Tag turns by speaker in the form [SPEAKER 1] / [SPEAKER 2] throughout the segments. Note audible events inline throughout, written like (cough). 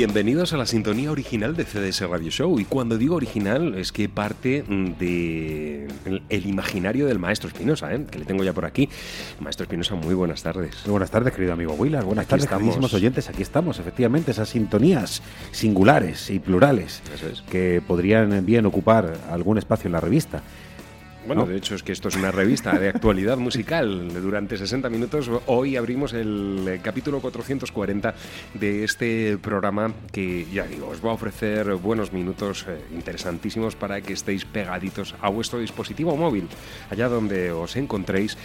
[SPEAKER 1] Bienvenidos a la sintonía original de CDS Radio Show. Y cuando digo original es que parte de el, el imaginario del maestro Espinosa, ¿eh? que le tengo ya por aquí. Maestro Espinosa, muy buenas tardes.
[SPEAKER 2] Muy buenas tardes, querido amigo Willard. Buenas
[SPEAKER 1] Aquí
[SPEAKER 2] tardes, queridísimos oyentes. Aquí estamos, efectivamente, esas sintonías singulares y plurales
[SPEAKER 1] es.
[SPEAKER 2] que podrían bien ocupar algún espacio en la revista.
[SPEAKER 1] Bueno,
[SPEAKER 2] ¿No?
[SPEAKER 1] de hecho es que esto es una revista de actualidad musical. Durante 60 minutos hoy abrimos el eh, capítulo 440 de este programa que, ya digo, os va a ofrecer buenos minutos eh, interesantísimos para que estéis pegaditos a vuestro dispositivo móvil, allá donde os encontréis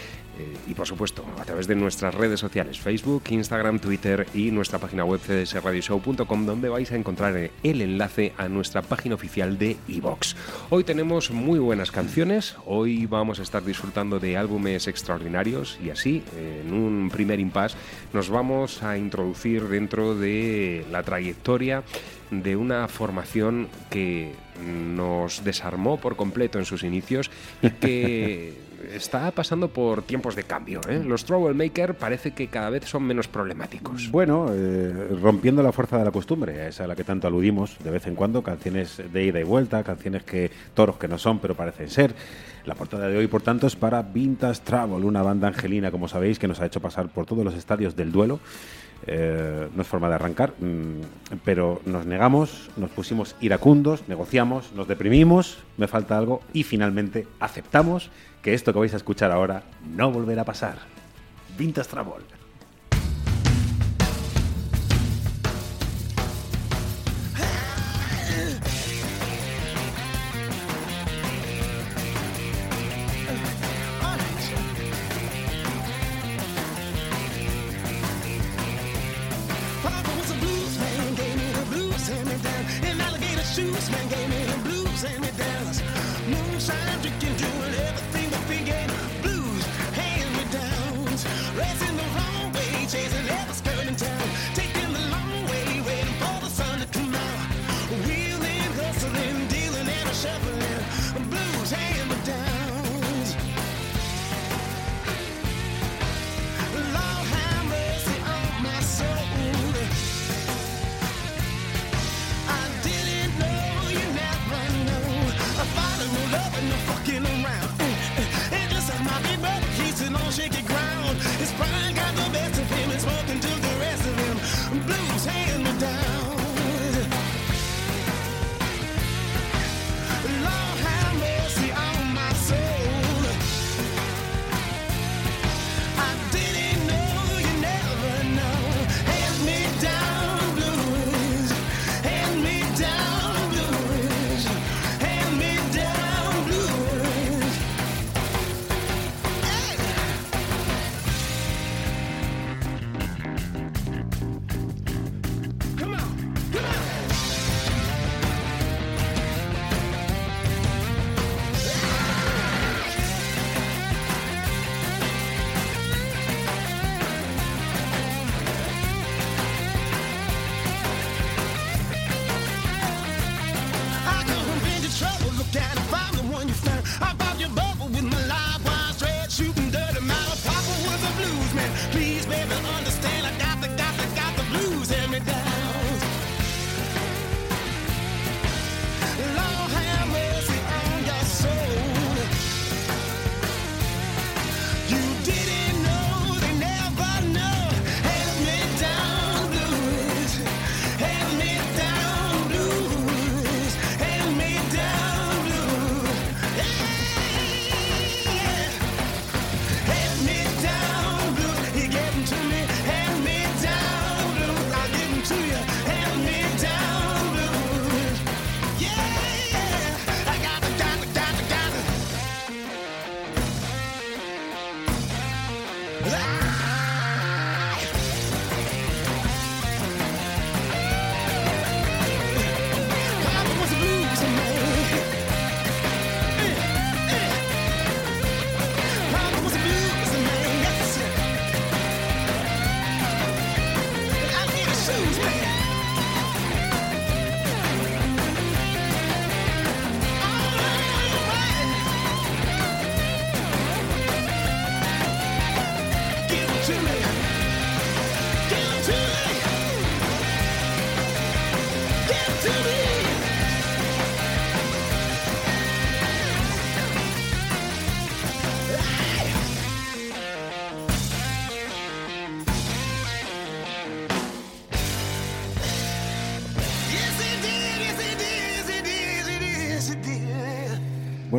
[SPEAKER 1] y por supuesto a través de nuestras redes sociales, Facebook, Instagram, Twitter y nuestra página web cdsradioshow.com donde vais a encontrar eh, el enlace a nuestra página oficial de iVox. Hoy tenemos muy buenas canciones, hoy vamos a estar disfrutando de álbumes extraordinarios y así, eh, en un primer impasse, nos vamos a introducir dentro de la trayectoria de una formación que nos desarmó por completo en sus inicios y que (laughs) está pasando por tiempos de cambio. ¿eh? Los Troublemaker parece que cada vez son menos problemáticos.
[SPEAKER 2] Bueno, eh, rompiendo la fuerza de la costumbre, esa a la que tanto aludimos de vez en cuando, canciones de ida y vuelta, canciones que toros que no son, pero parecen ser. La portada de hoy, por tanto, es para Vintage Travel, una banda angelina, como sabéis, que nos ha hecho pasar por todos los estadios del duelo. Eh, no es forma de arrancar, mm, pero nos negamos, nos pusimos iracundos, negociamos, nos deprimimos, me falta algo y finalmente aceptamos que esto que vais a escuchar ahora no volverá a pasar. Vintage Travel.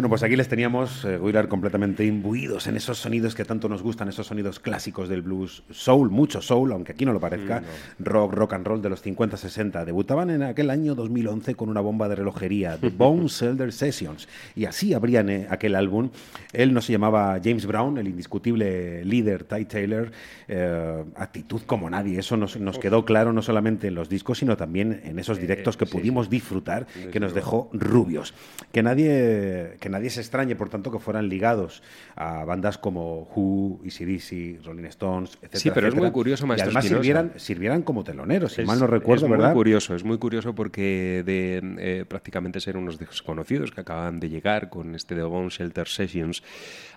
[SPEAKER 2] Bueno, pues aquí les teníamos, eh, Willard, completamente imbuidos en esos sonidos que tanto nos gustan, esos sonidos clásicos del blues, soul, mucho soul, aunque aquí no lo parezca, rock, rock and roll de los 50-60. Debutaban en aquel año 2011 con una bomba de relojería, The (laughs) Bone Celder Sessions, y así abrían eh, aquel álbum. Él no se llamaba James Brown, el indiscutible líder Ty Taylor, eh, actitud como nadie, eso nos, nos quedó claro no solamente en los discos, sino también en esos directos que pudimos disfrutar, que nos dejó rubios. Que nadie, que nadie se extrañe, por tanto, que fueran ligados a bandas como Who, AC/DC, Rolling Stones, etcétera.
[SPEAKER 1] Sí, pero es muy curioso,
[SPEAKER 2] Y
[SPEAKER 1] maestro
[SPEAKER 2] además
[SPEAKER 1] Espinosa.
[SPEAKER 2] sirvieran, sirvieran como teloneros, si
[SPEAKER 1] Es-
[SPEAKER 2] mal no recuerdo,
[SPEAKER 1] es
[SPEAKER 2] ¿verdad?
[SPEAKER 1] muy curioso, es muy curioso porque de eh, prácticamente ser unos desconocidos que acaban de llegar con este The Bone Shelter Sessions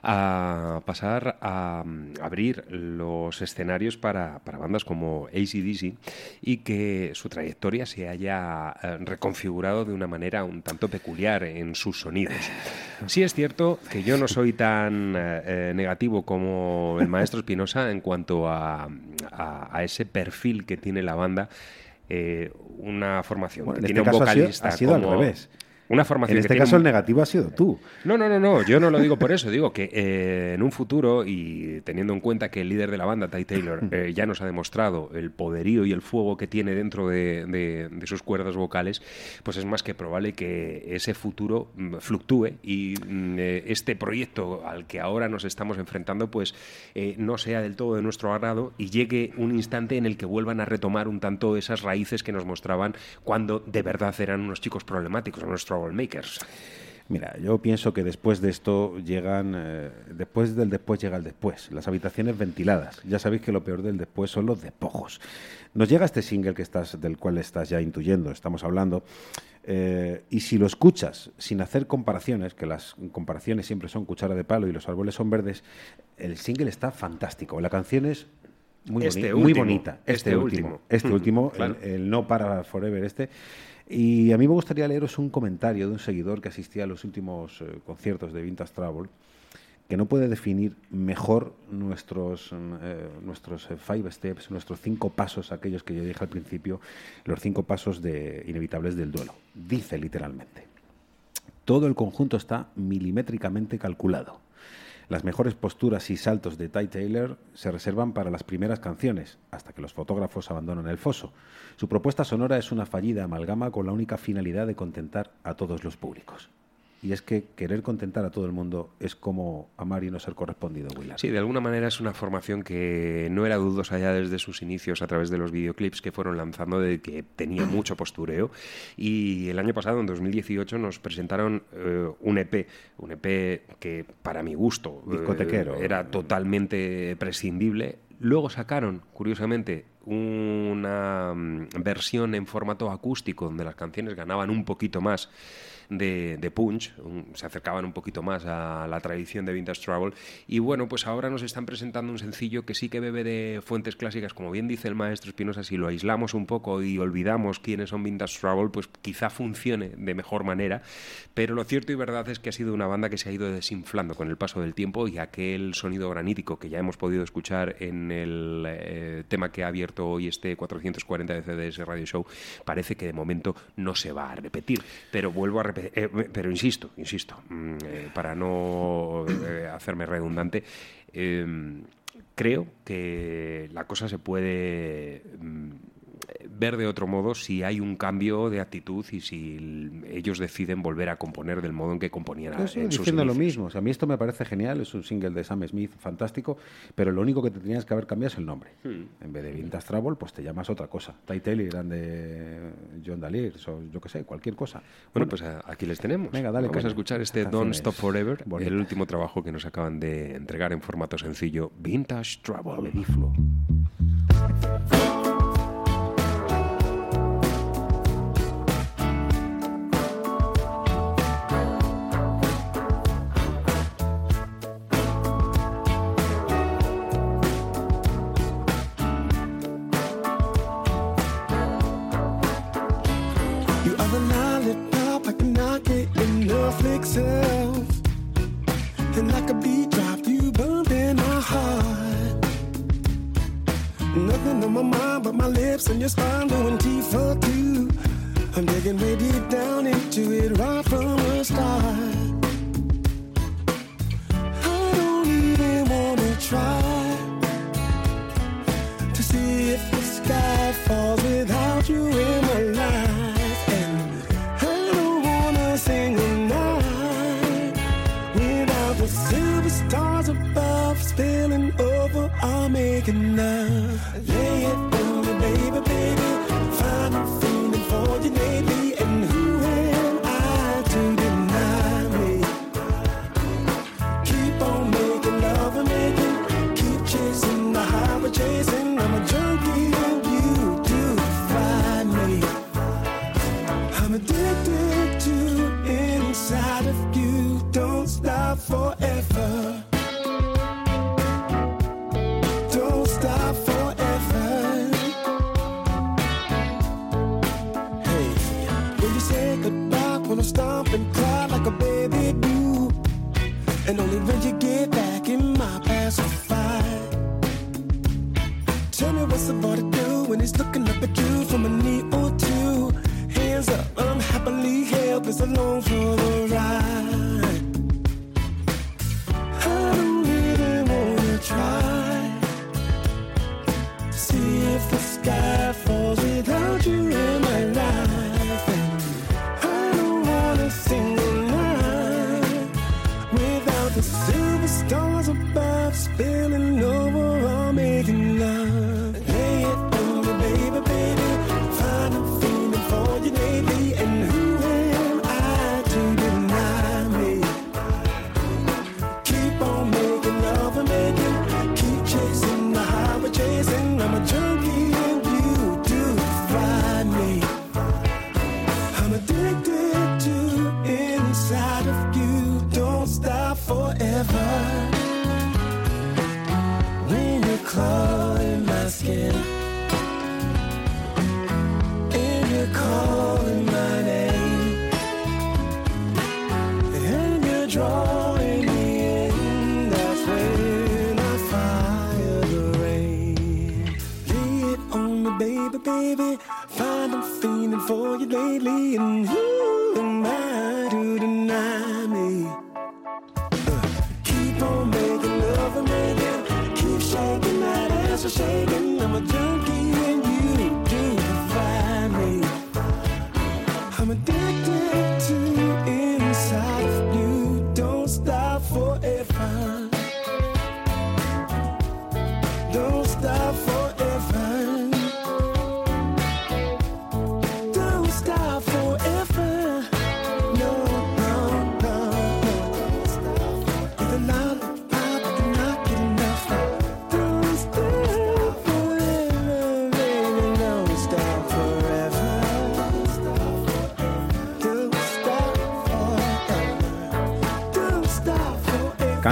[SPEAKER 1] a pasar a mm, abrir los escenarios para, para bandas como ACDC y que su trayectoria se haya eh, reconfigurado de una manera un tanto peculiar en sus sonidos. Sí es cierto que yo no soy tan eh, eh, negativo como el maestro Espinosa en cuanto a, a- a ese perfil que tiene la banda. eh, una formación
[SPEAKER 2] Bueno,
[SPEAKER 1] que
[SPEAKER 2] en
[SPEAKER 1] tiene
[SPEAKER 2] este
[SPEAKER 1] un
[SPEAKER 2] caso ha sido-
[SPEAKER 1] vocalista
[SPEAKER 2] ha sido al
[SPEAKER 1] como-
[SPEAKER 2] revés.
[SPEAKER 1] Una formación
[SPEAKER 2] En este caso
[SPEAKER 1] un-
[SPEAKER 2] el negativo ha sido tú.
[SPEAKER 1] no, no, no, no, yo no lo digo por eso, digo que eh, en un futuro y teniendo en cuenta que el líder de la banda, Ty Taylor, (laughs) eh, ya nos ha demostrado el poderío y el fuego que tiene dentro de, de- de sus cuerdas vocales, pues es más que probable que ese futuro mm, fluctúe y mm, eh, este proyecto al que ahora nos estamos enfrentando, pues eh, no sea del todo de nuestro agrado y llegue un instante en el que vuelvan a retomar un tanto esas raíces que nos mostraban cuando de verdad eran unos chicos problemáticos, unos troublemakers.
[SPEAKER 2] Mira, yo pienso que después de esto llegan, eh, después del después llega el después, las habitaciones ventiladas. Ya sabéis que lo peor del después son los despojos. Nos llega este single que estás, del cual estás ya intuyendo, estamos hablando, eh, y si lo escuchas sin hacer comparaciones, que las comparaciones siempre son cuchara de palo y los árboles son verdes, el single está fantástico. La canción es muy,
[SPEAKER 1] Este
[SPEAKER 2] boni- muy
[SPEAKER 1] último,
[SPEAKER 2] bonita. Este,
[SPEAKER 1] este
[SPEAKER 2] último,
[SPEAKER 1] último.
[SPEAKER 2] este
[SPEAKER 1] Mm,
[SPEAKER 2] último,
[SPEAKER 1] claro.
[SPEAKER 2] el, el No para Forever este. Y a mí me gustaría leeros un comentario de un seguidor que asistía a los últimos eh, conciertos de Vintage Travel, que no puede definir mejor nuestros, mm, eh, nuestros eh, five steps, nuestros cinco pasos, aquellos que yo dije al principio, los cinco pasos de, inevitables del duelo. Dice literalmente, todo el conjunto está milimétricamente calculado. Las mejores posturas y saltos de Ty Taylor se reservan para las primeras canciones, hasta que los fotógrafos abandonan el foso. Su propuesta sonora es una fallida amalgama con la única finalidad de contentar a todos los públicos. Y es que querer contentar a todo el mundo es como amar y no ser correspondido, Willard.
[SPEAKER 1] Sí, de alguna manera es una formación que no era dudosa ya desde sus inicios a través de los videoclips que fueron lanzando, de que tenía (clears throat) mucho postureo. Y el año pasado, en 2018, nos presentaron eh, un EP, un EP que para mi gusto eh,
[SPEAKER 2] Discotequero.
[SPEAKER 1] era totalmente prescindible. Luego sacaron, curiosamente, una mm, versión en formato acústico donde las canciones ganaban un poquito más de, punch, un- se acercaban un poquito más a la tradición de Vintage Trouble. Y bueno, pues ahora nos están presentando un sencillo que sí que bebe de fuentes clásicas, como bien dice el maestro Espinosa, si lo aislamos un poco y olvidamos quiénes son Vintage Trouble, pues quizá funcione de mejor manera. Pero lo cierto y verdad es que ha sido una banda que se ha ido desinflando con el paso del tiempo y aquel sonido granítico que ya hemos podido escuchar en el eh, tema que ha abierto hoy este 440 de CDS Radio Show parece que de momento no se va a repetir. Pero vuelvo a repetir, eh, pero insisto, insisto, mm, eh, para no eh, hacerme redundante, eh, creo que la cosa se puede mm, ver de otro modo si hay un cambio de actitud y si ellos deciden volver a componer del modo en que componían
[SPEAKER 2] Yo estoy
[SPEAKER 1] en sus
[SPEAKER 2] diciendo lo
[SPEAKER 1] inicios.
[SPEAKER 2] mismo. O sea, a mí esto me parece genial, es un single de Sam Smith fantástico, pero lo único que te tenías que haber cambiado es el nombre.
[SPEAKER 1] Hmm.
[SPEAKER 2] En vez de Vintage Trouble, pues te llamas otra cosa. Ty Taylor eran de John Daliers o yo qué sé, cualquier cosa.
[SPEAKER 1] Bueno, pues a- aquí les tenemos.
[SPEAKER 2] Venga, dale
[SPEAKER 1] Vamos a escuchar este Don't Stop Forever,
[SPEAKER 2] bonita.
[SPEAKER 1] el último trabajo que nos acaban de entregar en formato sencillo, Vintage Trouble.
[SPEAKER 3] Nothing on my mind but my lips and your spine doing T for two. I'm digging way deep down into it right from the start.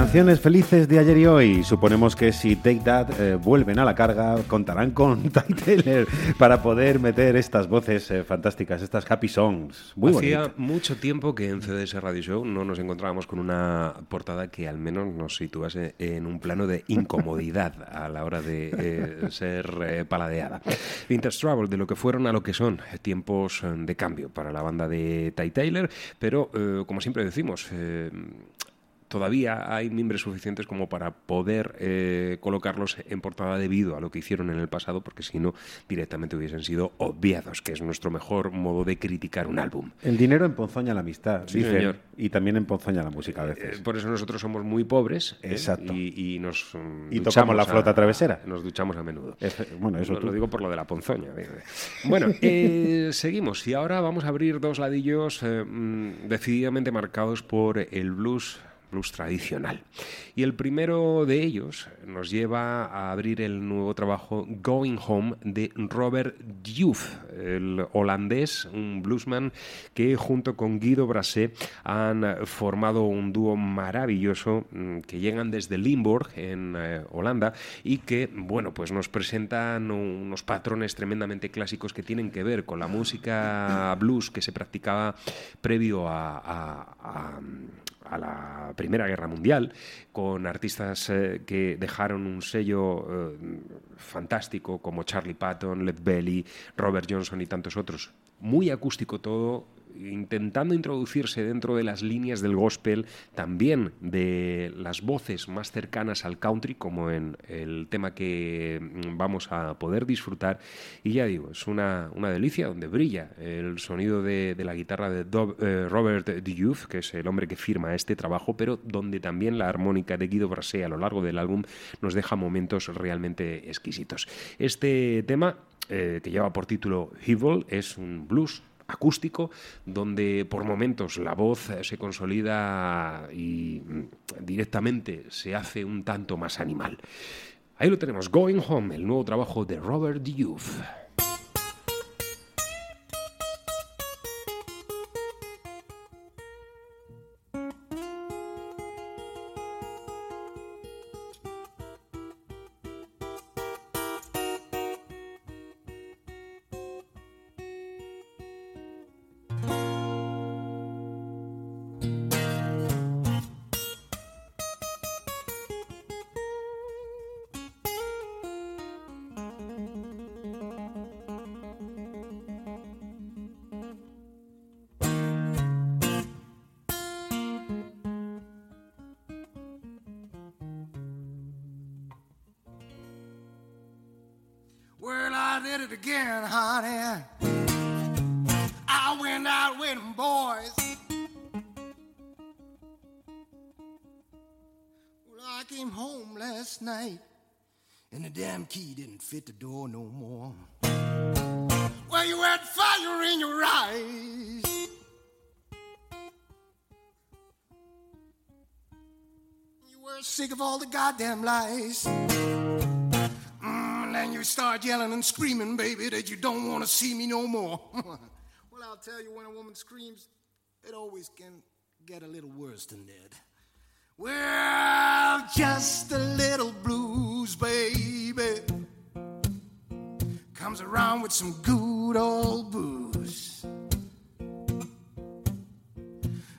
[SPEAKER 2] Canciones felices de ayer y hoy. Suponemos que si Take That eh, vuelven a la carga, contarán con (laughs) Ty Taylor para poder meter estas voces eh, fantásticas, estas happy songs. Muy
[SPEAKER 1] Hacía
[SPEAKER 2] bonito.
[SPEAKER 1] mucho tiempo que en CDS Radio Show no nos encontrábamos con una portada que al menos nos situase en un plano de incomodidad a la hora de eh, ser eh, paladeada. Vintage Trouble, de lo que fueron a lo que son, tiempos eh, de cambio para la banda de Ty Taylor, pero eh, como siempre decimos, todavía hay miembros suficientes como para poder eh, colocarlos en portada debido a lo que hicieron en el pasado, porque si no, directamente hubiesen sido obviados, que es nuestro mejor modo de criticar un álbum.
[SPEAKER 2] El dinero emponzoña la amistad,
[SPEAKER 1] Sí,
[SPEAKER 2] dicen,
[SPEAKER 1] señor.
[SPEAKER 2] y también emponzoña la música a veces.
[SPEAKER 1] Eh, por eso nosotros somos muy pobres ¿eh?
[SPEAKER 2] Exacto.
[SPEAKER 1] y, y nos mm,
[SPEAKER 2] Y
[SPEAKER 1] duchamos
[SPEAKER 2] tocamos la
[SPEAKER 1] a-
[SPEAKER 2] flota travesera.
[SPEAKER 1] Nos duchamos a menudo.
[SPEAKER 2] Efe- bueno, eso
[SPEAKER 1] lo,
[SPEAKER 2] tú.
[SPEAKER 1] lo digo por lo de la ponzoña. Bueno, (laughs) eh, seguimos y ahora vamos a abrir dos ladillos mm, decididamente marcados por el blues blues tradicional. Y el primero de ellos nos lleva a abrir el nuevo trabajo Going Home de Robert Diouf, el holandés, un bluesman que junto con Guido Brasé han formado un dúo maravilloso mm, que llegan desde Limburg en eh, Holanda y que, bueno, pues nos presentan unos patrones tremendamente clásicos que tienen que ver con la música blues que se practicaba previo a- a la Primera Guerra Mundial, con artistas eh, que dejaron un sello eh, fantástico como Charlie Patton, Led Belly, Robert Johnson y tantos otros. Muy acústico todo, intentando introducirse dentro de las líneas del gospel, también de las voces más cercanas al country, como en el tema que mm, vamos a poder disfrutar. Y ya digo, es una, una delicia donde brilla el sonido de, la guitarra de eh, Robert Diouf, que es el hombre que firma este trabajo, pero donde también la armónica de Guido Brasé a lo largo del álbum nos deja momentos realmente exquisitos. Este tema, eh, que lleva por título Evil, es un blues acústico, donde por momentos la voz eh, se consolida y mm, directamente se hace un tanto más animal. Ahí lo tenemos, Going Home, el nuevo trabajo de Robert Diouf.
[SPEAKER 3] Goddamn lies. Mm, and then you start yelling and screaming, baby, that you don't want to see me no more. (laughs) well, I'll tell you, when a woman screams, it always can get a little worse than that. Well, just a little blues, baby, comes around with some good old booze.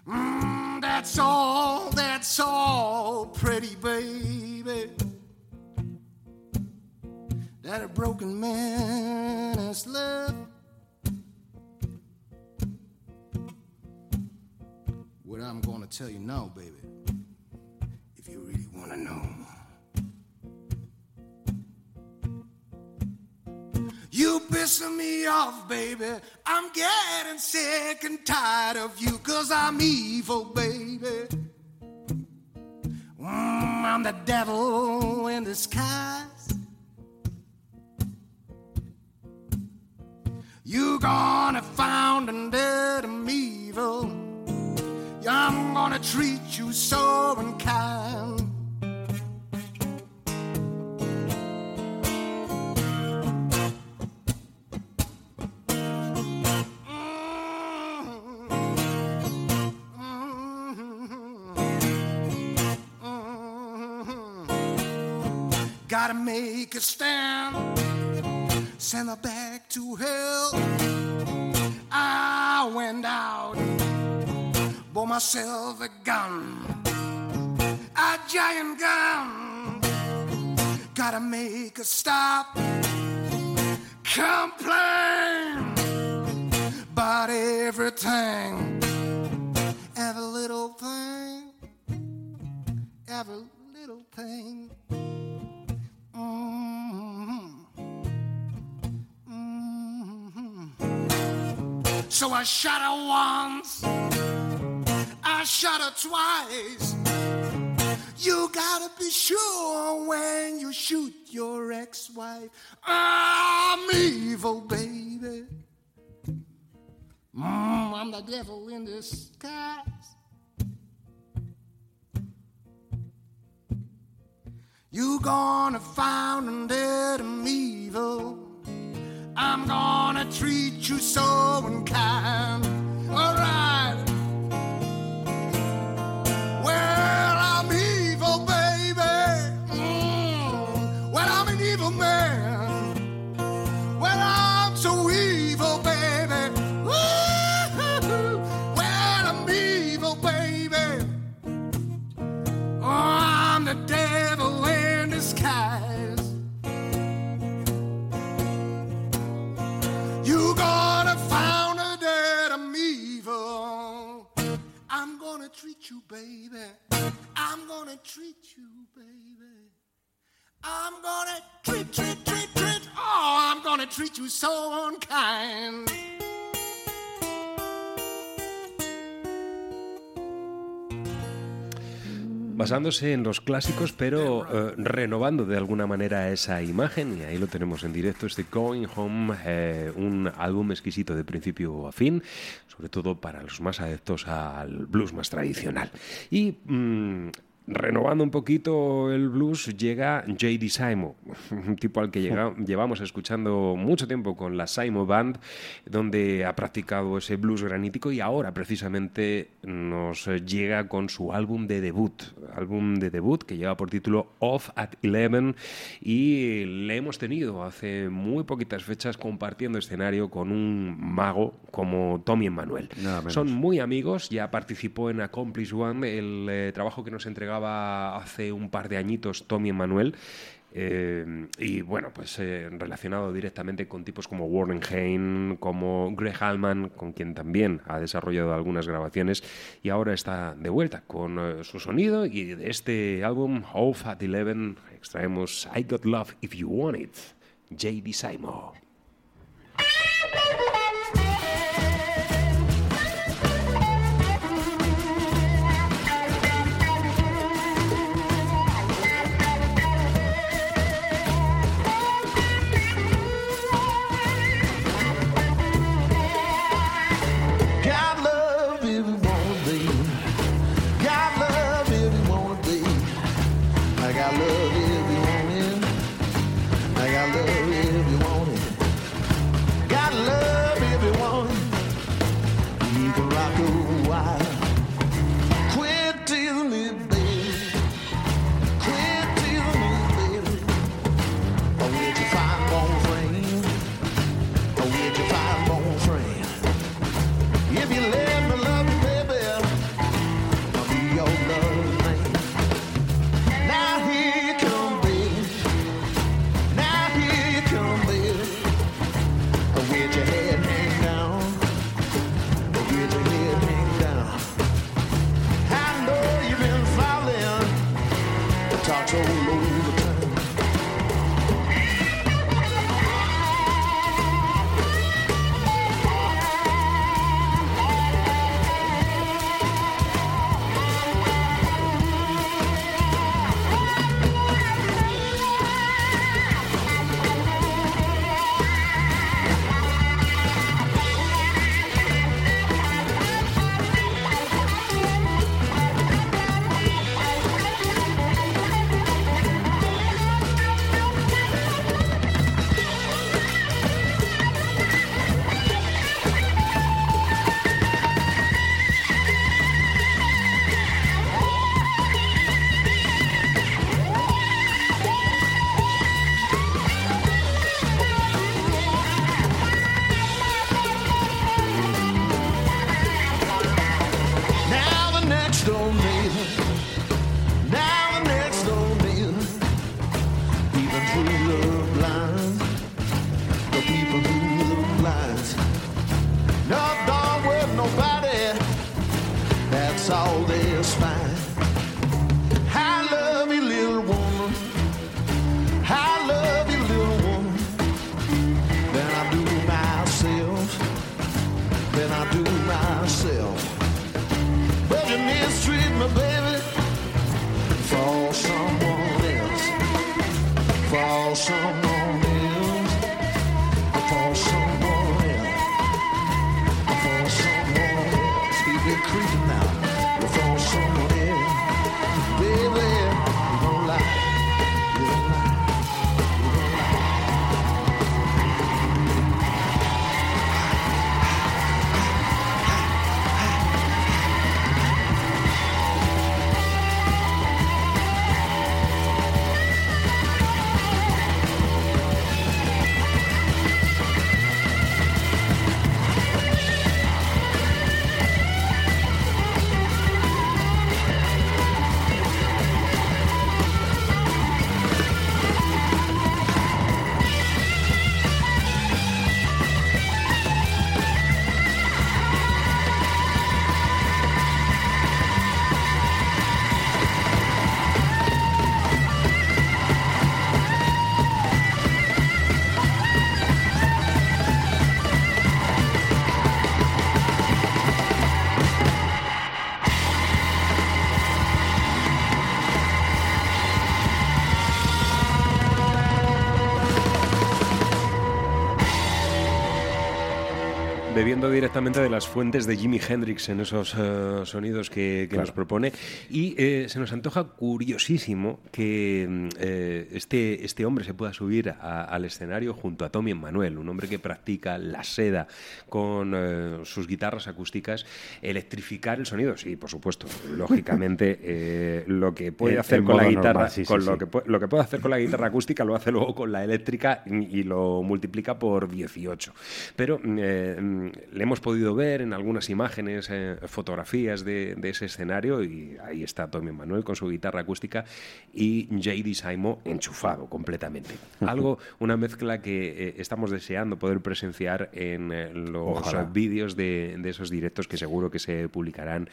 [SPEAKER 3] Mm, that's all, that's all, pretty That a broken man has left. What I'm gonna tell you now, baby, if you really wanna know. You pissing me off, baby. I'm getting sick and tired of you, cause I'm evil, baby. Mm, I'm the devil in disguise. You gonna found and dead I'm evil. I'm gonna treat you so unkind. Gotta make a stand, send her back to hell. I went out, bought myself a gun, a giant gun. Gotta make a stop, complain about everything, every little thing, every little thing. So I shot her once, I shot her twice. You gotta be sure when you shoot your ex-wife. I'm evil, baby. Mm, I'm the devil in disguise. You gonna find and dead I'm evil. I'm gonna treat you so unkind. Alright. Treat you, baby. I'm gonna treat you, baby. I'm gonna treat, treat, treat, treat. Oh, I'm gonna treat you so unkind.
[SPEAKER 1] Basándose en los clásicos, pero eh, renovando de alguna manera esa imagen, y ahí lo tenemos en directo, este Going Home, eh, un álbum exquisito de principio a fin, sobre todo para los más adeptos al blues más tradicional. Y mm, renovando un poquito el blues, llega J.D. Simo, un tipo al que llega- llevamos escuchando mucho tiempo con la Simo Band, donde ha practicado ese blues granítico y ahora precisamente nos llega con su álbum de debut, álbum de debut que lleva por título Off at Eleven y le hemos tenido hace muy poquitas fechas compartiendo escenario con un mago como Tommy Emmanuel. Son muy amigos, ya participó en Accomplish One, el eh, trabajo que nos entregaba hace un par de añitos Tommy Emmanuel. eh, y bueno, pues eh, relacionado directamente con tipos como Warren Hayne, como Greg Allman, con quien también ha desarrollado algunas grabaciones y ahora está de vuelta con eh, su sonido y de este álbum Off at Eleven extraemos I Got Love If You Want It, J.D. Simo.
[SPEAKER 4] Lights all
[SPEAKER 1] bebiendo directamente de las fuentes de Jimi Hendrix en esos eh, sonidos que, que nos propone. Y eh, se nos antoja curiosísimo que mm, eh, este, este hombre se pueda subir a- al escenario junto a Tommy Emmanuel, un hombre que practica la seda con eh, sus guitarras acústicas, electrificar el sonido. Sí, por supuesto, lógicamente (laughs) lo que puede hacer con la guitarra,
[SPEAKER 2] normal, sí, sí,
[SPEAKER 1] con lo
[SPEAKER 2] sí.
[SPEAKER 1] que lo que puede hacer con la guitarra acústica lo hace luego con la eléctrica y y lo multiplica por 18. Pero mm, mm, le hemos podido ver en algunas imágenes, eh, fotografías de, de ese escenario y ahí está Tommy Manuel con su guitarra acústica y J.D. Saimo enchufado completamente. Algo, una mezcla que eh, estamos deseando poder presenciar en eh, los vídeos de, de esos directos que seguro que se publicarán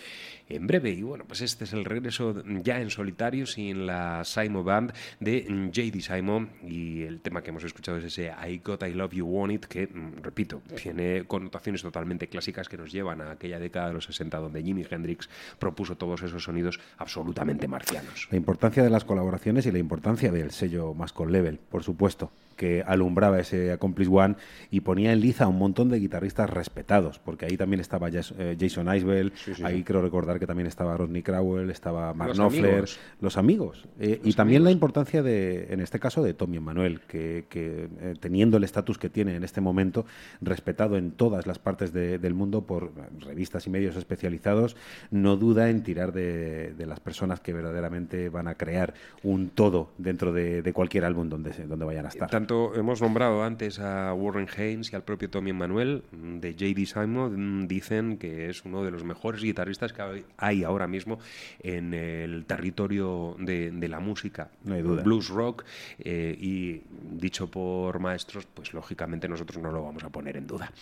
[SPEAKER 1] en breve. Y bueno, pues este es el regreso ya en solitario, sin la Saimo Band de J.D. Saimo y el tema que hemos escuchado es ese I Got I Love You Want It, que, mm, repito, tiene connotaciones totalmente clásicas que nos llevan a aquella década de los 60 donde Jimi Hendrix propuso todos esos sonidos absolutamente marcianos.
[SPEAKER 2] La importancia de las colaboraciones y la importancia del sello Mascot Level, por supuesto, que alumbraba ese Accomplice One y ponía en liza a un montón de guitarristas respetados, porque ahí también estaba eh, Jason Isbell, ahí creo recordar que también estaba Rodney Crowell, estaba Mark
[SPEAKER 1] Los
[SPEAKER 2] Knopfler,
[SPEAKER 1] amigos.
[SPEAKER 2] los amigos. Eh, y también la importancia de, en este caso, de Tommy Emmanuel, que, que, eh, teniendo el estatus que tiene en este momento, respetado en todas las partes de- del mundo por revistas y medios especializados, no duda en tirar de, de las personas que verdaderamente van a crear un todo dentro de, de cualquier álbum donde, donde vayan a estar.
[SPEAKER 1] Tanto hemos nombrado antes a Warren Haynes y al propio Tommy Emmanuel mm, de J.D. Simon mm, dicen que es uno de los mejores guitarristas que hay- hay ahora mismo en el territorio de, de la música
[SPEAKER 2] No hay duda.
[SPEAKER 1] blues rock eh, y dicho por maestros pues lógicamente nosotros no lo vamos a poner en duda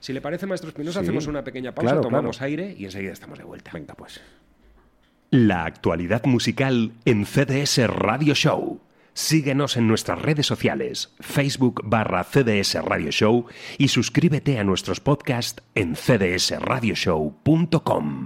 [SPEAKER 1] si le parece maestro Espinosa
[SPEAKER 2] Sí.
[SPEAKER 1] hacemos una pequeña pausa
[SPEAKER 2] Claro,
[SPEAKER 1] tomamos
[SPEAKER 2] claro.
[SPEAKER 1] aire y enseguida estamos de vuelta
[SPEAKER 2] Venga, pues.
[SPEAKER 5] La actualidad musical en CDS Radio Show. Síguenos en nuestras redes sociales, Facebook barra CDS Radio Show y suscríbete a nuestros podcasts en cdsradioshow.com.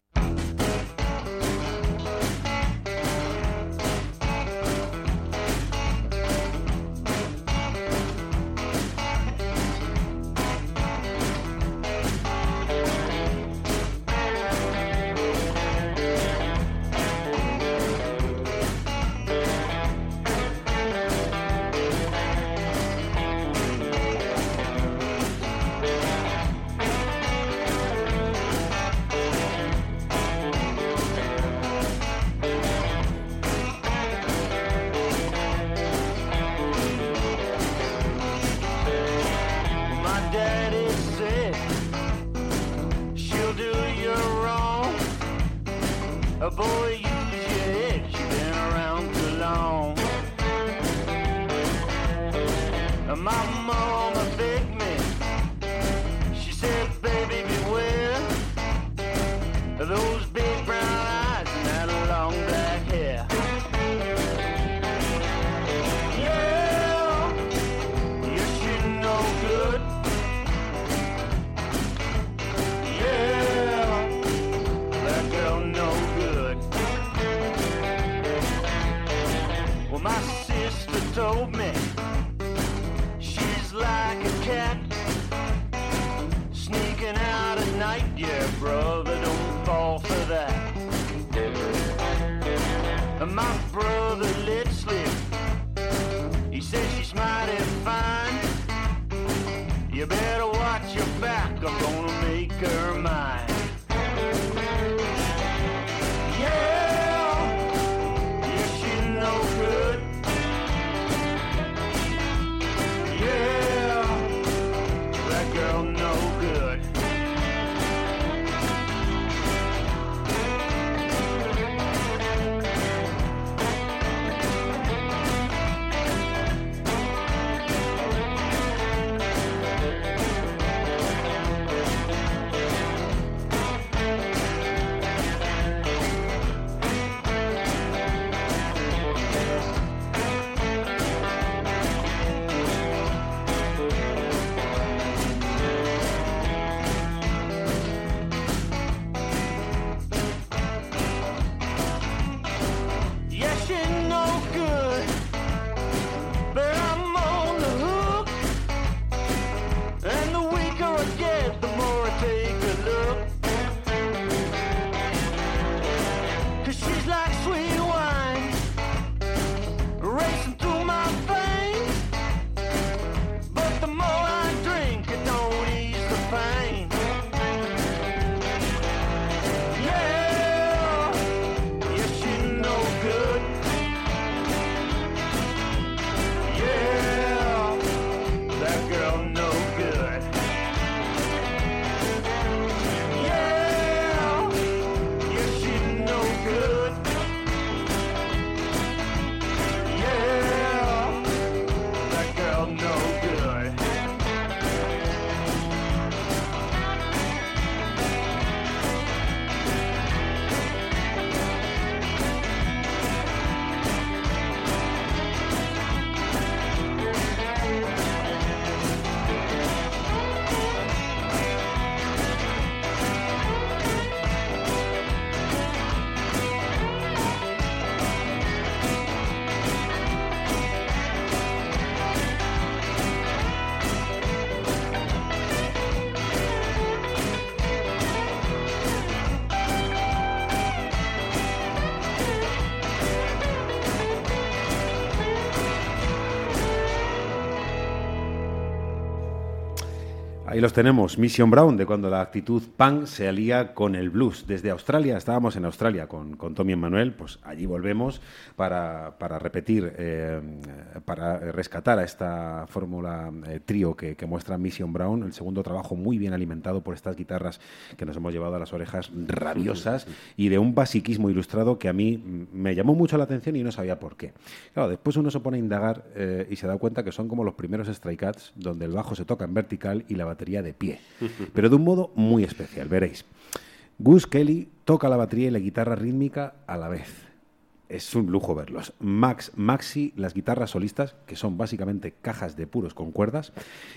[SPEAKER 2] Ahí los tenemos, Mission Brown, de cuando la actitud punk se alía con el blues. Desde Australia, estábamos en Australia con, con Tommy Manuel, pues allí volvemos para, para repetir, eh, para rescatar a esta fórmula eh, trío que, que muestra Mission Brown, el segundo trabajo muy bien alimentado por estas guitarras que nos hemos llevado a las orejas rabiosas y de un basiquismo ilustrado que a mí me llamó mucho la atención y no sabía por qué. Claro, después uno se pone a indagar eh, y se da cuenta que son como los primeros Stray Cats, donde el bajo se toca en vertical y la batería de pie, pero de un modo muy especial, veréis. Gus Kelly toca la batería y la guitarra rítmica a la vez. Es un lujo verlos. Max Maxi, las guitarras solistas, que son básicamente cajas de puros con cuerdas,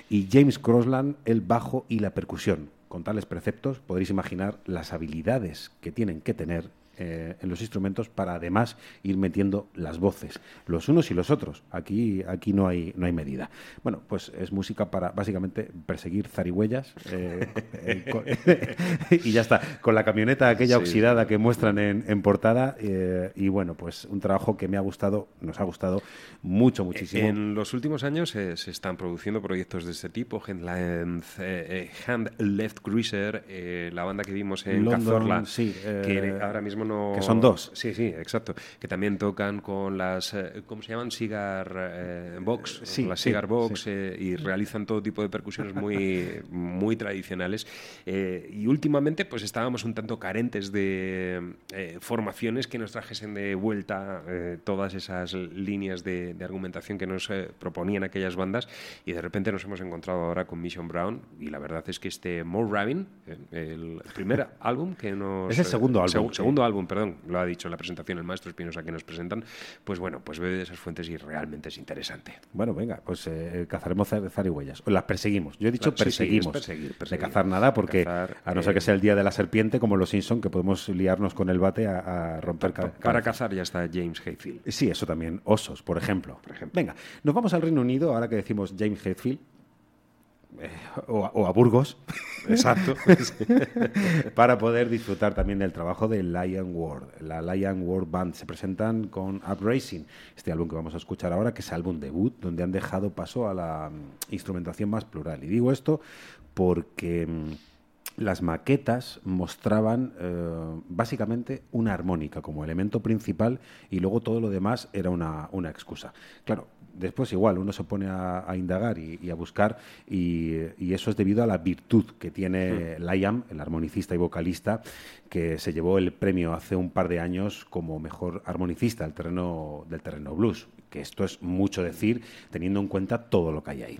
[SPEAKER 2] y James Crosland, el bajo y la percusión. Con tales preceptos podréis imaginar las habilidades que tienen que tener eh, en los instrumentos para además ir metiendo las voces, los unos y los otros. Aquí, aquí no, hay, no hay medida. Bueno, pues es música para básicamente perseguir zarigüeyas eh, con- (laughs) y ya está, con la camioneta aquella
[SPEAKER 1] Sí.
[SPEAKER 2] oxidada que muestran en, en portada eh, y bueno, pues un trabajo que me ha gustado, nos ha gustado mucho, muchísimo.
[SPEAKER 1] En los últimos años eh, se están produciendo proyectos de este tipo, Hand, eh, eh, Hand Left Cruiser, la banda que vimos en
[SPEAKER 2] London,
[SPEAKER 1] Cazorla,
[SPEAKER 2] sí,
[SPEAKER 1] que ahora mismo no...
[SPEAKER 2] que son dos.
[SPEAKER 1] Sí, sí, exacto. Que también tocan con las, eh, ¿cómo se llaman? Cigar eh, Box,
[SPEAKER 2] Sí,
[SPEAKER 1] las
[SPEAKER 2] sí,
[SPEAKER 1] Cigar Box,
[SPEAKER 2] sí.
[SPEAKER 1] eh, y realizan todo tipo de percusiones muy, (laughs) muy tradicionales. Eh, y últimamente pues estábamos un tanto carentes de eh, formaciones que nos trajesen de vuelta eh, todas esas líneas de, de argumentación que nos eh, proponían aquellas bandas y de repente nos hemos encontrado ahora con Mission Brown y la verdad es que este More Rabin, eh, el primer (laughs) álbum que nos...
[SPEAKER 2] Es el segundo
[SPEAKER 1] eh,
[SPEAKER 2] álbum, sí.
[SPEAKER 1] segundo álbum, perdón, lo ha dicho en la presentación el maestro Espinosa que nos presentan, pues bueno, pues bebe de esas fuentes y realmente es interesante.
[SPEAKER 2] Bueno, venga, pues eh, cazaremos zar- zarigüeyas. Las perseguimos. Yo he dicho
[SPEAKER 1] Claro, sí, sí,
[SPEAKER 2] perseguimos.
[SPEAKER 1] perseguir, perseguir.
[SPEAKER 2] De cazar nada, porque
[SPEAKER 1] Cazar,
[SPEAKER 2] a no ser
[SPEAKER 1] eh,
[SPEAKER 2] que sea el día de la serpiente, como los Simpson, que podemos liarnos con el bate a, a romper
[SPEAKER 1] Para
[SPEAKER 2] cabezas.
[SPEAKER 1] cazar ya está James Hayfield.
[SPEAKER 2] Sí, eso también. Osos, por ejemplo.
[SPEAKER 1] Por ejemplo.
[SPEAKER 2] Venga, nos vamos al Reino Unido, ahora que decimos James Hetfield. O, a, o a Burgos. (laughs)
[SPEAKER 1] Exacto. (laughs)
[SPEAKER 2] para poder disfrutar también del trabajo de Lion World. La Lion World Band se presentan con Up Racing, este álbum que vamos a escuchar ahora, que es álbum debut, donde han dejado paso a la mm, instrumentación más plural. Y digo esto porque mm, las maquetas mostraban eh, básicamente una armónica como elemento principal y luego todo lo demás era una, una excusa. Claro, después igual uno se pone a, a indagar y, y a buscar y, y eso es debido a la virtud que tiene Liam, el armonicista y vocalista, que se llevó el premio hace un par de años como mejor armonicista del terreno, del terreno blues, que esto es mucho decir teniendo en cuenta todo lo que hay ahí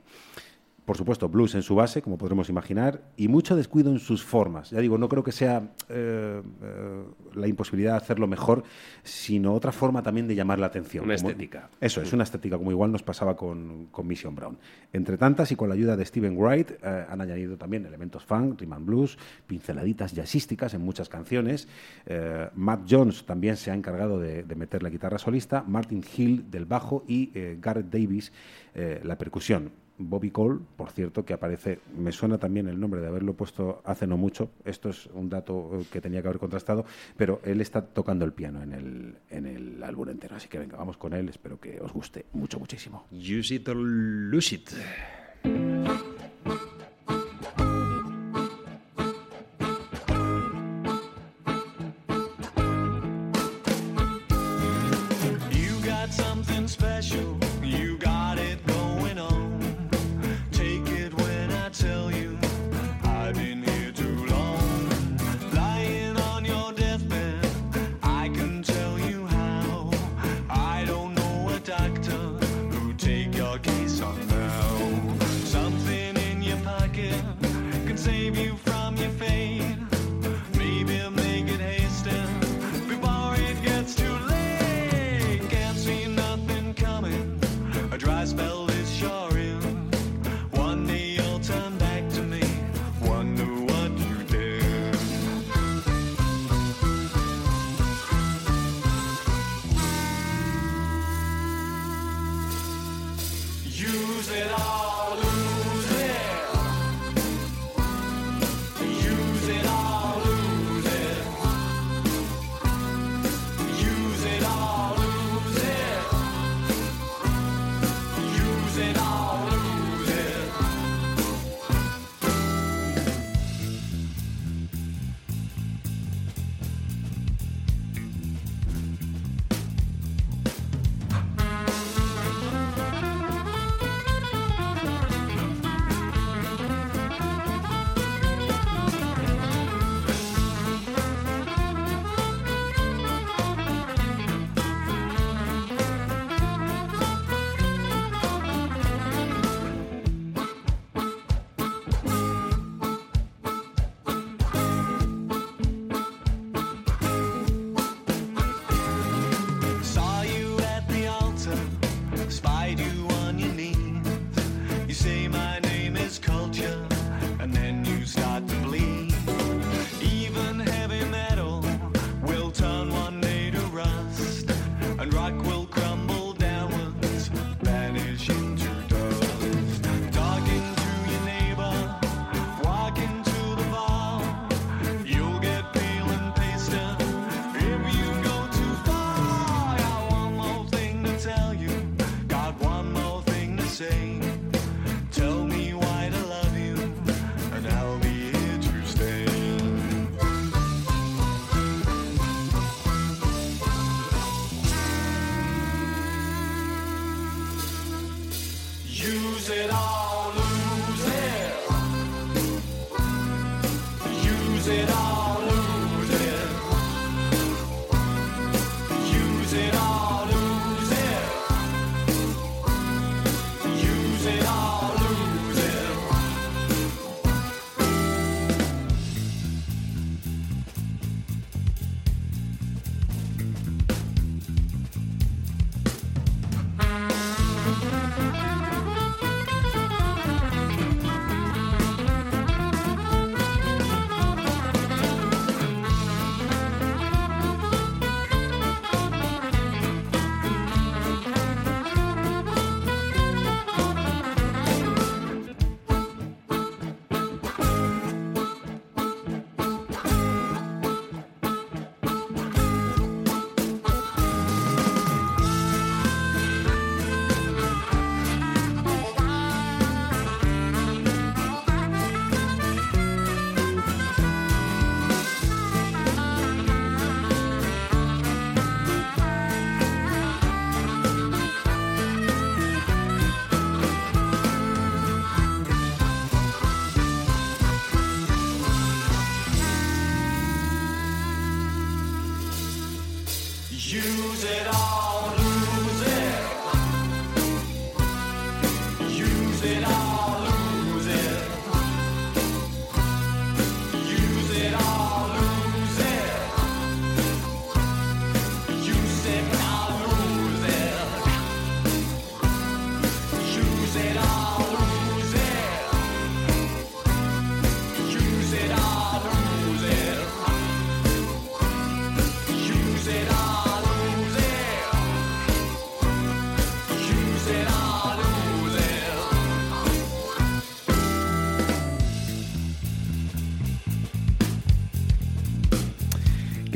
[SPEAKER 2] por supuesto, blues en su base, como podremos imaginar, y mucho descuido en sus formas. Ya digo, no creo que sea eh, eh, la imposibilidad de hacerlo mejor, sino otra forma también de llamar la atención.
[SPEAKER 1] Una
[SPEAKER 2] Como-
[SPEAKER 1] estética.
[SPEAKER 2] Eso, es una estética, como igual nos pasaba con, con Mission Brown. Entre tantas, y con la ayuda de Steven Wright, eh, han añadido también elementos funk, rhythm and blues, pinceladitas jazzísticas en muchas canciones. Matt Jones también se ha encargado de, de meter la guitarra solista, Martin Hill del bajo y Garrett Davis la percusión. Bobby Cole, por cierto, que aparece, me suena también el nombre de haberlo puesto hace no mucho, esto es un dato eh, que tenía que haber contrastado, pero él está tocando el piano en el, en el álbum entero, así que venga, vamos con él, espero que os guste mucho, muchísimo.
[SPEAKER 1] Use it or lose it.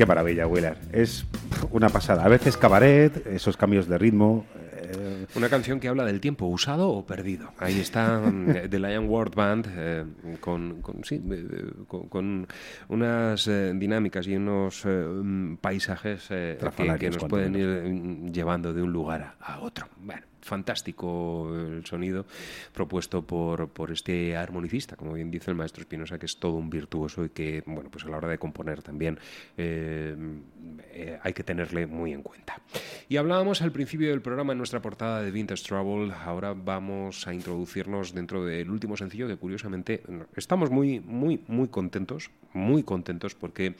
[SPEAKER 2] Qué maravilla, Willard. Es una pasada. A veces cabaret, esos cambios de ritmo. eh,
[SPEAKER 1] Una canción que habla del tiempo usado o perdido. Ahí está mm, (laughs) The Lion World Band eh, con, con- sí, eh, con, con unas eh, dinámicas y unos eh, mm, paisajes eh, que, que nos pueden ir mm, llevando de un lugar a, a otro. Bueno, fantástico el sonido propuesto por, por este armonicista, como bien dice el maestro Espinosa, que es todo un virtuoso y que, bueno, pues a la hora de componer también eh, eh, hay que tenerle muy en cuenta. Y hablábamos al principio del programa en nuestra portada de Vintage Trouble, ahora vamos a introducirnos dentro del último sencillo que curiosamente estamos muy, muy, muy contentos, muy contentos porque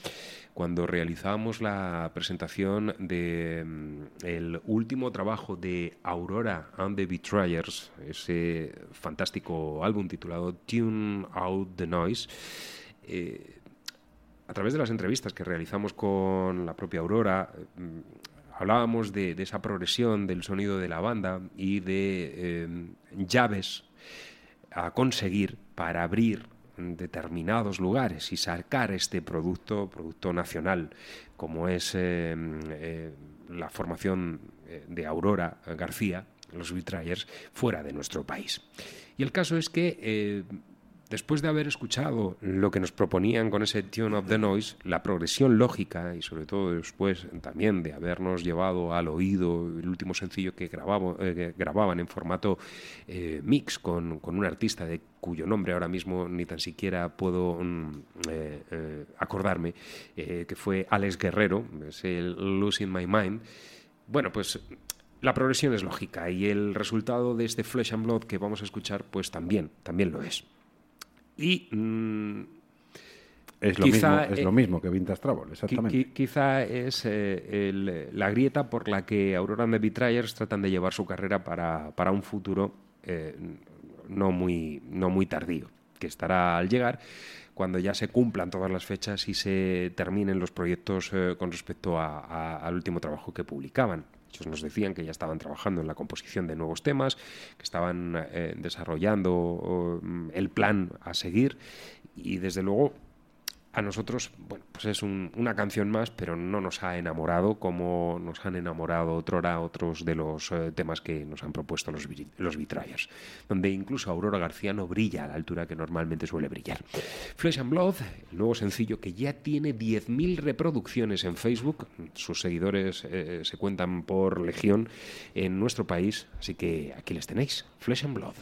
[SPEAKER 1] cuando realizábamos la presentación de mm, último trabajo de Aurora and the Betrayers, ese fantástico álbum titulado Tune Out the Noise, eh, a través de las entrevistas que realizamos con la propia Aurora, mm, hablábamos de, esa progresión del sonido de la banda y de eh, llaves a conseguir para abrir determinados lugares y sacar este producto, producto nacional, como es eh, la formación de Aurora García, los Betrayers, fuera de nuestro país. Y el caso es que eh, después de haber escuchado lo que nos proponían con ese Tune of the Noise, la progresión lógica y sobre todo después también de habernos llevado al oído el último sencillo que, eh, grababan en formato eh, mix con, con un artista de cuyo nombre ahora mismo ni tan siquiera puedo mm, acordarme, que fue Alex Guerrero, es el Losing My Mind. Bueno, pues la progresión es lógica y el resultado de este Flesh and Blood que vamos a escuchar, pues también, también lo es. Y mm,
[SPEAKER 2] es lo,
[SPEAKER 1] Quizá,
[SPEAKER 2] mismo, es
[SPEAKER 1] eh,
[SPEAKER 2] lo mismo que Vintage Travel, exactamente.
[SPEAKER 1] qui- quizá es eh, el- la grieta por la que Aurora and the Betrayers tratan de llevar su carrera para, para un futuro eh, no, muy, no muy tardío, que estará al llegar cuando ya se cumplan todas las fechas y se terminen los proyectos con respecto a- a- al último trabajo que publicaban. Ellos nos decían que ya estaban trabajando en la composición de nuevos temas, que estaban eh, desarrollando mm, el plan a seguir. Y desde luego a nosotros, bueno, pues es un- una canción más, pero no nos ha enamorado como nos han enamorado otrora otros de los eh, temas que nos han propuesto los, los Betrayers, donde incluso Aurora García no brilla a la altura que normalmente suele brillar. Flesh and Blood, el nuevo sencillo que ya tiene 10.000 reproducciones en Facebook, sus seguidores eh, se cuentan por legión en nuestro país, así que aquí les tenéis, Flesh and Blood.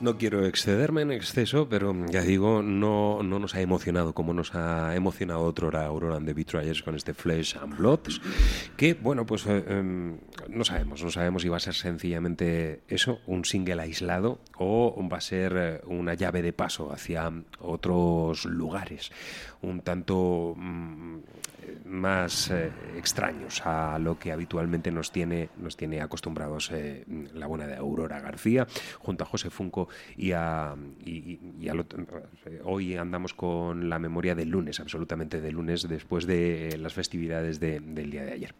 [SPEAKER 3] No
[SPEAKER 1] quiero excederme en exceso, pero ya digo, no, no nos ha emocionado como nos ha emocionado otro hora Aurora and the con este Flesh and Blood, que, bueno, pues eh, em, no sabemos, no sabemos si va a ser sencillamente eso, un single aislado, o va a ser eh, una llave de paso hacia otros lugares, un tanto mm, más eh, extraños a lo que habitualmente nos tiene, nos tiene acostumbrados eh, la buena de Aurora García, junto a José Funco y a... hoy andamos con la memoria del lunes, absolutamente del lunes, después de las festividades de- del día de ayer.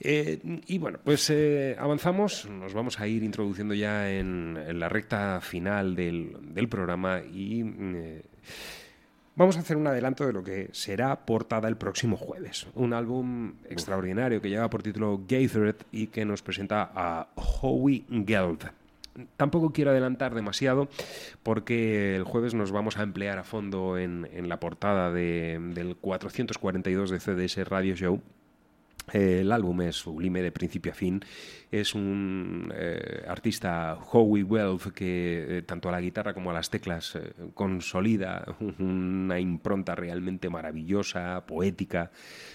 [SPEAKER 1] Eh, y bueno, pues avanzamos, nos vamos a ir introduciendo ya en, la recta final del programa y... Vamos a hacer un adelanto de lo que será portada el próximo jueves. Un álbum extraordinario que lleva por título Gathered y que nos presenta a Howie Gelb. Tampoco quiero adelantar demasiado porque el jueves nos vamos a emplear a fondo en, en la portada de- del 442 de CDS Radio Show. El álbum es sublime de principio a fin. Es un eh, artista Howie Welf que eh, tanto a la guitarra como a las teclas eh, consolida una impronta realmente maravillosa, poética,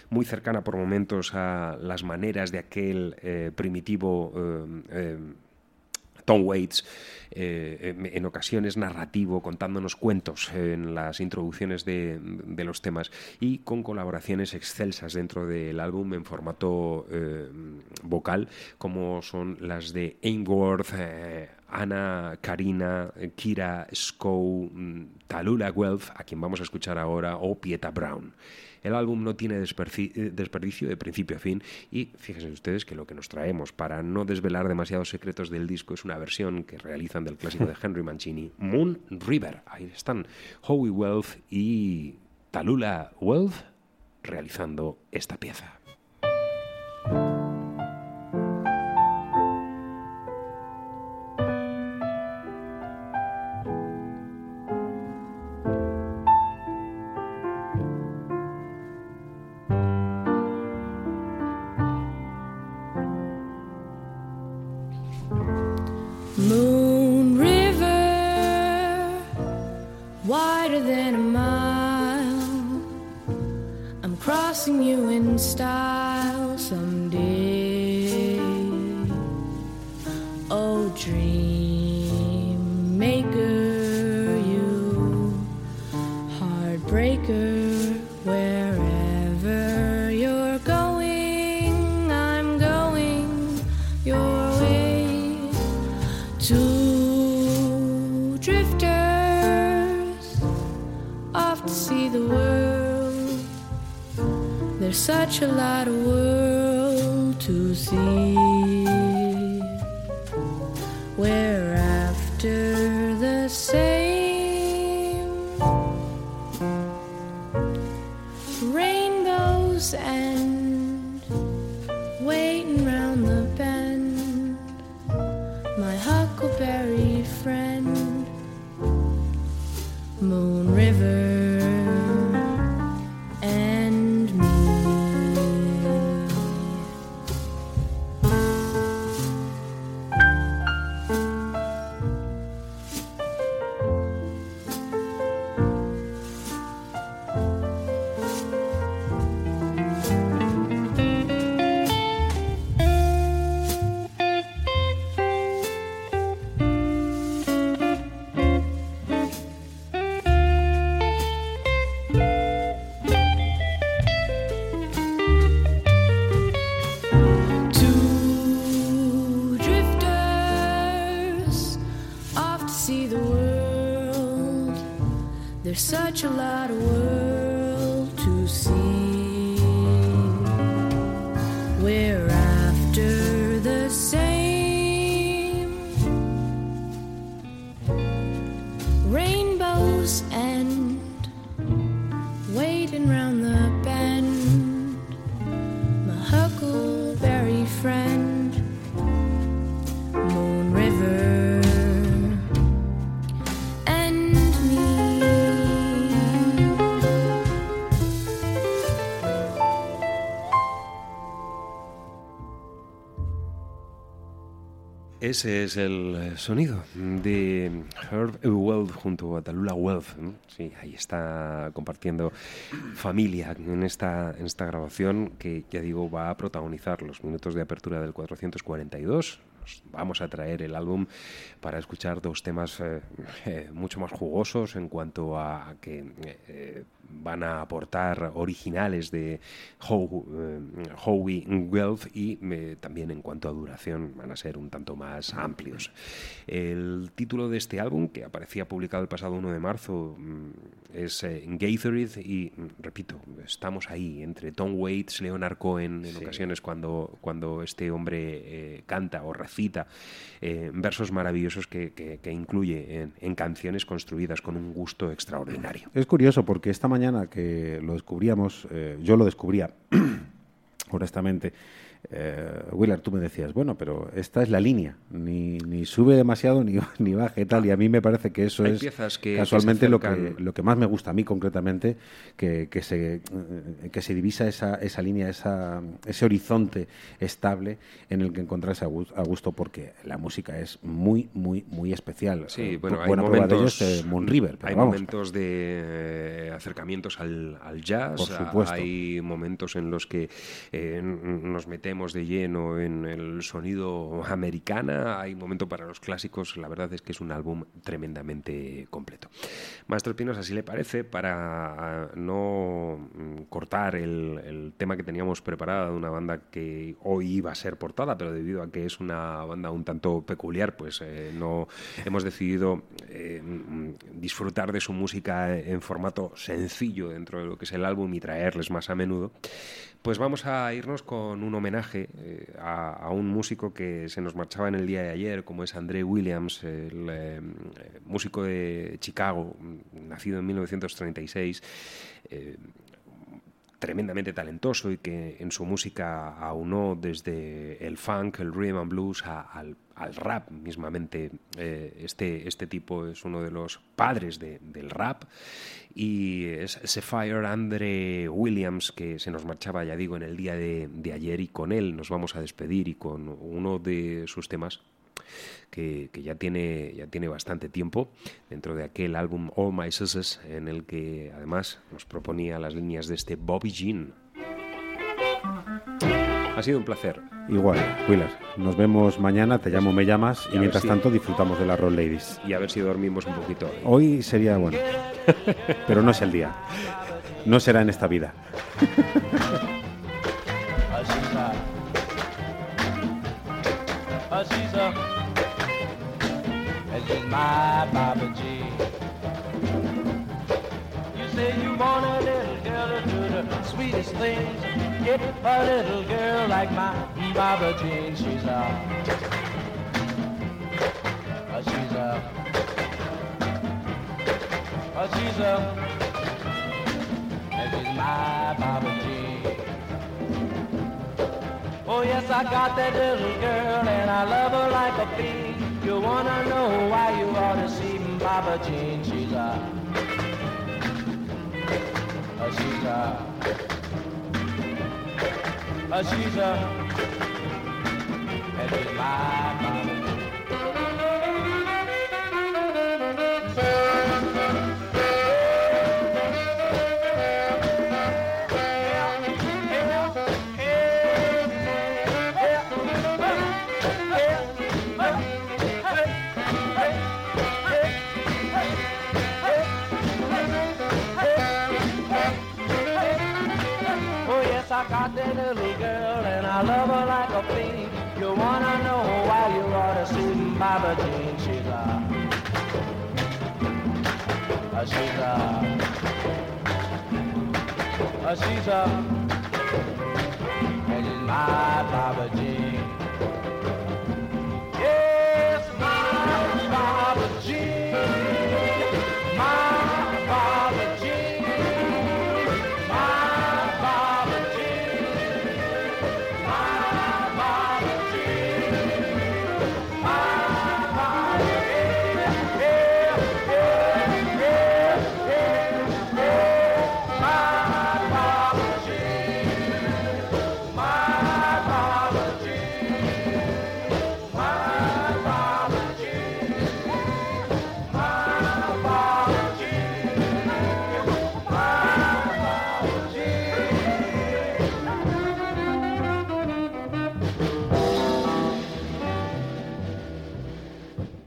[SPEAKER 1] muy cercana por momentos a las maneras de aquel primitivo Tom Waits, eh, en- ocasiones narrativo, contándonos cuentos en las introducciones de, los temas y con colaboraciones excelsas dentro del álbum en formato eh, vocal, como son las de Ainsworth, eh, Ana Karina, Kira Skow, mm, Talula Guelph, a quien vamos a escuchar ahora, o Pieta Brown. El álbum no tiene eh, desperdicio de principio a fin y fíjense ustedes que lo que nos traemos para no desvelar demasiados secretos del disco es una versión que realizan del clásico de (laughs) Henry Mancini, Moon River. Ahí están Howie Welf y Talula Welf realizando esta pieza.
[SPEAKER 6] Drifters off to see the world. There's such a lot of world to see.
[SPEAKER 1] Ese es el eh, sonido de Herb Weld junto a Talula. ¿no? Sí, ahí está compartiendo familia en esta, en esta grabación que, ya digo, va a protagonizar los minutos de apertura del 442. Vamos a traer el álbum para escuchar dos temas eh, (laughs) eh, mucho más jugosos en cuanto a que eh, van a aportar originales de How- eh, Howie Wealth y también en cuanto a duración van a ser un tanto más amplios. El título de este álbum, que aparecía publicado el pasado 1 de marzo, mm, es eh, y, repito, estamos ahí entre Tom Waits, Leonard Cohen, en ocasiones cuando, cuando este hombre eh, canta o recita eh, versos maravillosos que, que- que incluye en, en canciones construidas con un gusto extraordinario.
[SPEAKER 2] Es curioso porque esta mañana que lo descubríamos, eh, yo lo descubría, (clears throat) honestamente, eh, Willard, tú me decías, bueno, pero esta es la línea, ni, ni sube demasiado ni, (laughs) ni baja y tal, y a mí me parece que eso
[SPEAKER 1] Hay
[SPEAKER 2] es
[SPEAKER 1] piezas que- que
[SPEAKER 2] casualmente
[SPEAKER 1] se
[SPEAKER 2] lo, que, lo que más me gusta a mí concretamente, que, que se, eh, que se divisa esa, esa línea, esa, ese horizonte estable en el que encontrarse a gus- a gusto, porque la música es muy, muy, muy especial.
[SPEAKER 1] Sí,
[SPEAKER 2] Eh,
[SPEAKER 1] bueno, hay
[SPEAKER 2] prueba de
[SPEAKER 1] momentos,
[SPEAKER 2] ellos, eh, Moon River, pero
[SPEAKER 1] hay
[SPEAKER 2] vamos.
[SPEAKER 1] momentos de eh, acercamientos al, al jazz,
[SPEAKER 2] Por supuesto.
[SPEAKER 1] hay momentos en los que eh, nos metemos de lleno en el sonido americana, hay momento para los clásicos, la verdad es que es un álbum tremendamente completo. Maestro Espinosa, si le parece, para no mm, cortar el, el tema que teníamos preparado de una banda que hoy iba a ser portada, pero debido a que es una banda un tanto peculiar, pues eh, no hemos decidido eh, mm, disfrutar de su música en formato sencillo dentro de lo que es el álbum y traerles más a menudo. Pues vamos a irnos con un homenaje eh, a, un músico que se nos marchaba en el día de ayer, como es André Williams, el eh, músico de Chicago, nacido en 1936. eh, tremendamente talentoso y que en su música aunó desde el funk, el rhythm and blues al, rap mismamente. Eh, este, este tipo es uno de los padres de- del rap y es Sapphire Andre Williams que se nos marchaba, ya digo, en el día de, ayer y con él nos vamos a despedir y con uno de sus temas que, que ya, tiene, ya tiene bastante tiempo dentro de aquel álbum All My Susses en el que además nos proponía las líneas de este Bobby Jean. Ha sido un placer.
[SPEAKER 2] Igual, Willard. Nos vemos mañana, te llamo, me llamas
[SPEAKER 1] Y
[SPEAKER 2] mientras
[SPEAKER 1] si-
[SPEAKER 2] tanto disfrutamos de la Roll Ladies.
[SPEAKER 1] Y a ver si dormimos un poquito.
[SPEAKER 2] Hoy sería bueno, pero no es el día. No será en esta vida.
[SPEAKER 7] Aziza. Aziza. And she's my Baba G. You say you want a little girl to do the sweetest things. Get a little girl like my Baba Jean. She's a. a she's a. a she's a. And she's my Baba Jean. Oh yes, I got that little girl and I love her like a fiend. You wanna know why you ought to see Baba Jean? She's a, a she's a she's a, and she's I love her like a fiend. You wanna know why you ought to see Baba Jean? She's a, a she's a, a she's a, and she's my Jean.